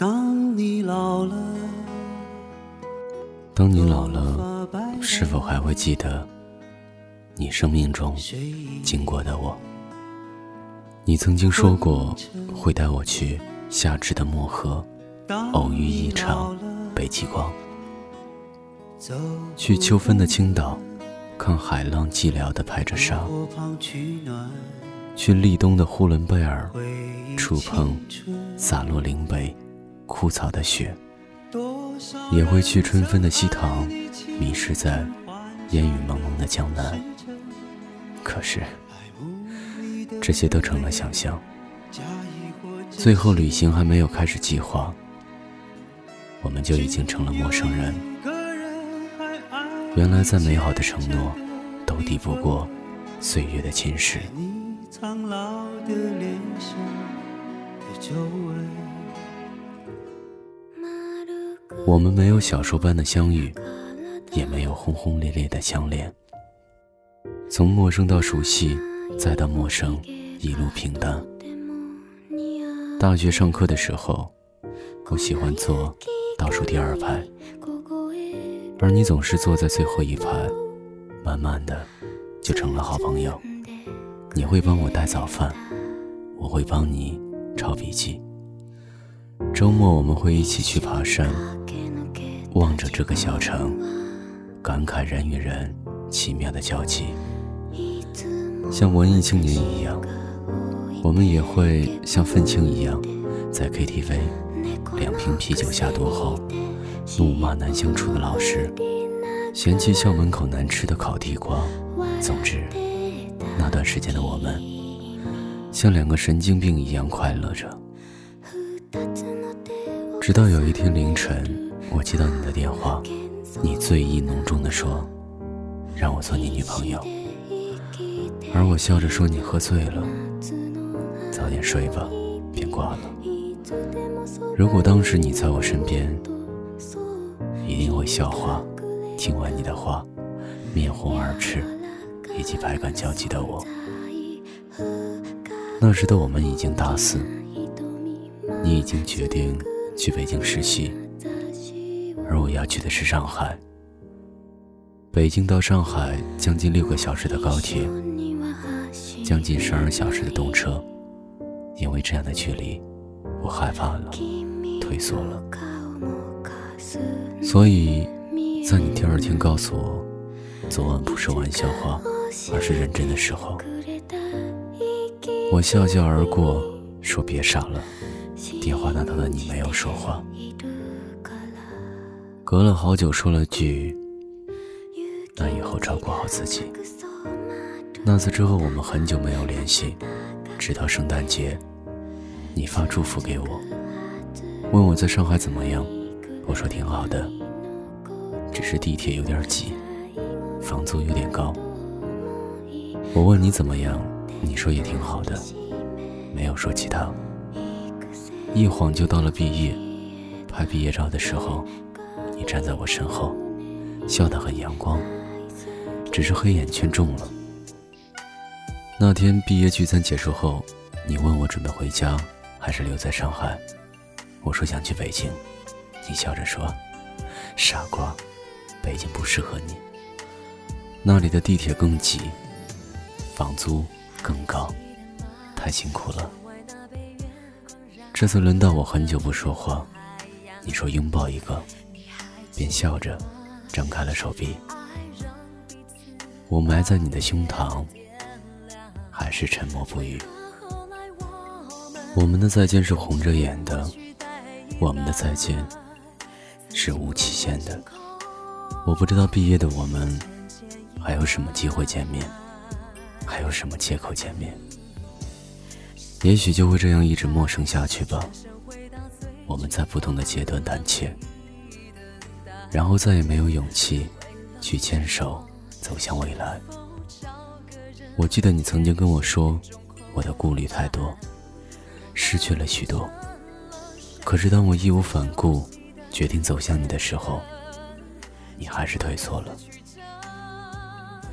当你老了，当你老了，是否还会记得你生命中经过的我？你曾经说过会带我去夏至的漠河，偶遇一场北极光；去秋分的青岛，看海浪寂寥地拍着沙；去立冬的呼伦贝尔，触碰洒落岭北。枯草的雪，也会去春分的西塘，迷失在烟雨蒙蒙的江南。可是，这些都成了想象。最后，旅行还没有开始计划，我们就已经成了陌生人。原来，再美好的承诺，都抵不过岁月的侵蚀。我们没有小说般的相遇，也没有轰轰烈烈的相恋。从陌生到熟悉，再到陌生，一路平淡。大学上课的时候，我喜欢坐倒数第二排，而你总是坐在最后一排。慢慢的，就成了好朋友。你会帮我带早饭，我会帮你抄笔记。周末我们会一起去爬山。望着这个小城，感慨人与人奇妙的交集。像文艺青年一样，我们也会像愤青一样，在 KTV 两瓶啤酒下肚后，怒骂难相处的老师，嫌弃校门口难吃的烤地瓜。总之，那段时间的我们，像两个神经病一样快乐着。直到有一天凌晨。我接到你的电话，你醉意浓重地说：“让我做你女朋友。”而我笑着说：“你喝醉了，早点睡吧。”便挂了。如果当时你在我身边，一定会笑话。听完你的话，面红耳赤以及百感交集的我。那时的我们已经大四，你已经决定去北京实习。而我要去的是上海，北京到上海将近六个小时的高铁，将近十二小时的动车。因为这样的距离，我害怕了，退缩了。所以，在你第二天告诉我，昨晚不是玩笑话，而是认真的时候，我笑笑而过，说别傻了。电话那头的你没有说话。隔了好久，说了句：“那以后照顾好自己。”那次之后，我们很久没有联系，直到圣诞节，你发祝福给我，问我在上海怎么样，我说挺好的，只是地铁有点挤，房租有点高。我问你怎么样，你说也挺好的，没有说其他。一晃就到了毕业，拍毕业照的时候。你站在我身后，笑得很阳光，只是黑眼圈重了。那天毕业聚餐结束后，你问我准备回家还是留在上海，我说想去北京。你笑着说：“傻瓜，北京不适合你，那里的地铁更挤，房租更高，太辛苦了。”这次轮到我很久不说话，你说拥抱一个。便笑着张开了手臂，我埋在你的胸膛，还是沉默不语。我们的再见是红着眼的，我们的再见是无期限的。我不知道毕业的我们还有什么机会见面，还有什么借口见面。也许就会这样一直陌生下去吧。我们在不同的阶段胆怯。然后再也没有勇气去牵手走向未来。我记得你曾经跟我说，我的顾虑太多，失去了许多。可是当我义无反顾决定走向你的时候，你还是退缩了。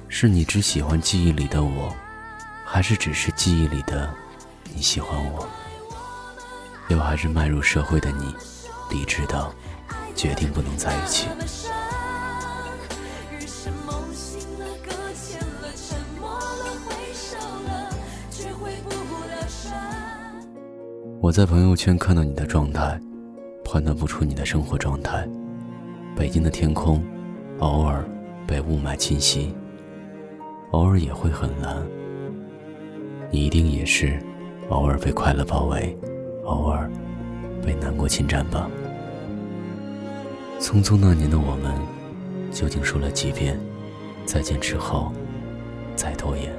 是你只喜欢记忆里的我，还是只是记忆里的你喜欢我？又还是迈入社会的你，理智到决定不能在一起。我在朋友圈看到你的状态，判断不出你的生活状态。北京的天空，偶尔被雾霾侵袭，偶尔也会很蓝。你一定也是，偶尔被快乐包围，偶尔被难过侵占吧。匆匆那年的我们，究竟说了几遍再见之后再拖延？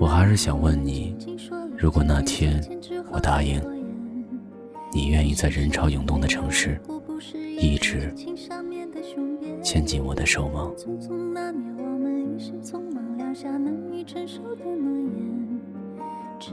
我还是想问你，如果那天我答应，你愿意在人潮涌动的城市？一直牵紧我的手吗？只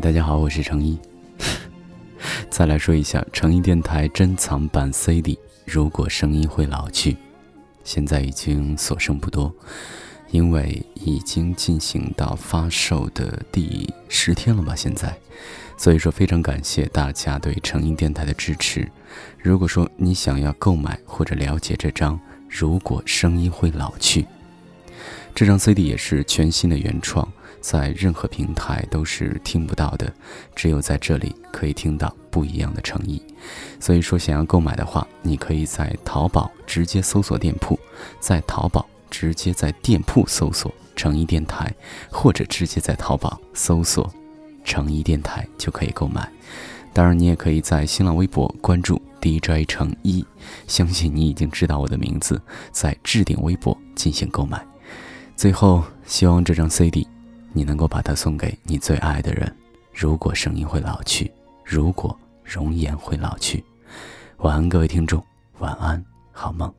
大家好，我是程一。再来说一下诚一电台珍藏版 CD，如果声音会老去，现在已经所剩不多，因为已经进行到发售的第十天了吧？现在，所以说非常感谢大家对程一电台的支持。如果说你想要购买或者了解这张《如果声音会老去》，这张 CD 也是全新的原创。在任何平台都是听不到的，只有在这里可以听到不一样的诚意。所以说，想要购买的话，你可以在淘宝直接搜索店铺，在淘宝直接在店铺搜索“诚意电台”，或者直接在淘宝搜索“诚意电台”就可以购买。当然，你也可以在新浪微博关注 DJ 诚一，相信你已经知道我的名字，在置顶微博进行购买。最后，希望这张 CD。你能够把它送给你最爱的人。如果声音会老去，如果容颜会老去，晚安，各位听众，晚安，好梦。